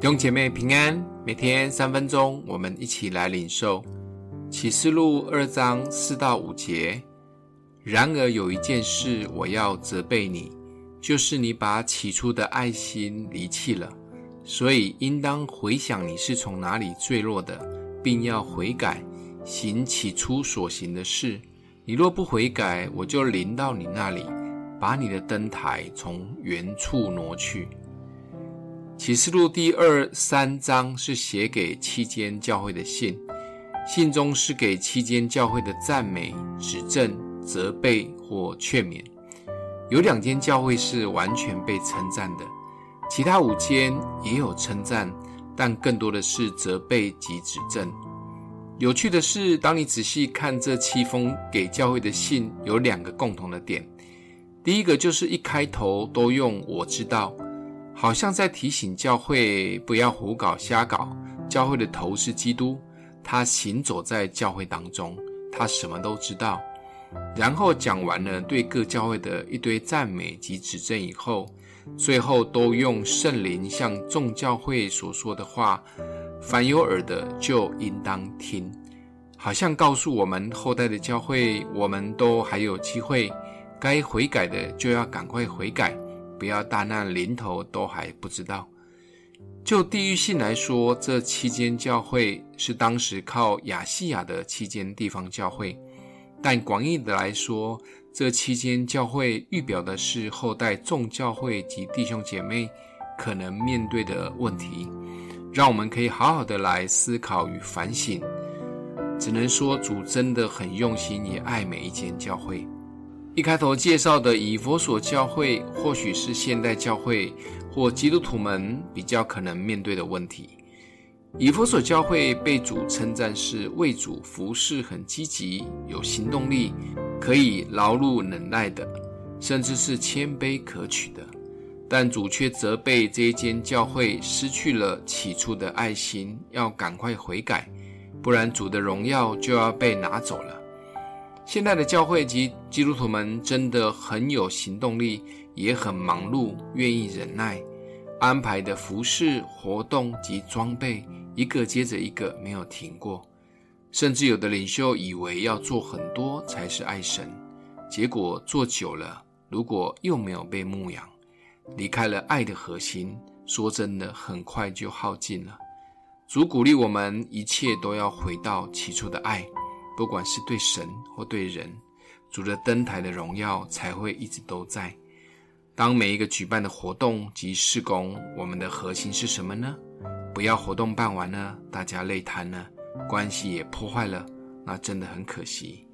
弟兄姐妹平安，每天三分钟，我们一起来领受启示录二章四到五节。然而有一件事我要责备你，就是你把起初的爱心离弃了。所以应当回想你是从哪里坠落的，并要悔改，行起初所行的事。你若不悔改，我就临到你那里，把你的灯台从原处挪去。启示录第二三章是写给七间教会的信，信中是给七间教会的赞美、指正、责备或劝勉。有两间教会是完全被称赞的，其他五间也有称赞，但更多的是责备及指正。有趣的是，当你仔细看这七封给教会的信，有两个共同的点。第一个就是一开头都用“我知道”。好像在提醒教会不要胡搞瞎搞。教会的头是基督，他行走在教会当中，他什么都知道。然后讲完了对各教会的一堆赞美及指正以后，最后都用圣灵向众教会所说的话，凡有耳的就应当听。好像告诉我们后代的教会，我们都还有机会，该悔改的就要赶快悔改。不要大难临头都还不知道。就地域性来说，这七间教会是当时靠亚细亚的七间地方教会；但广义的来说，这七间教会预表的是后代众教会及弟兄姐妹可能面对的问题，让我们可以好好的来思考与反省。只能说主真的很用心，也爱每一间教会。一开头介绍的以佛所教会，或许是现代教会或基督徒们比较可能面对的问题。以佛所教会被主称赞是为主服侍很积极、有行动力、可以劳碌忍耐的，甚至是谦卑可取的。但主却责备这一间教会失去了起初的爱心，要赶快悔改，不然主的荣耀就要被拿走了。现在的教会及基督徒们真的很有行动力，也很忙碌，愿意忍耐，安排的服事活动及装备一个接着一个没有停过，甚至有的领袖以为要做很多才是爱神，结果做久了，如果又没有被牧养，离开了爱的核心，说真的，很快就耗尽了。主鼓励我们，一切都要回到起初的爱。不管是对神或对人，主的灯台的荣耀才会一直都在。当每一个举办的活动及事工，我们的核心是什么呢？不要活动办完了，大家累瘫了，关系也破坏了，那真的很可惜。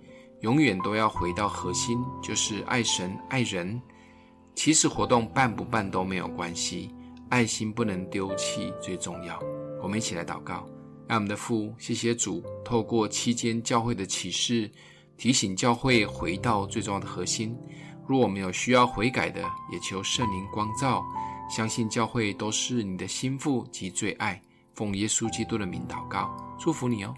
永远都要回到核心，就是爱神爱人。其实活动办不办都没有关系，爱心不能丢弃最重要。我们一起来祷告。爱我们的父，谢谢主，透过期间教会的启示，提醒教会回到最重要的核心。若我们有需要悔改的，也求圣灵光照。相信教会都是你的心腹及最爱。奉耶稣基督的名祷告，祝福你哦。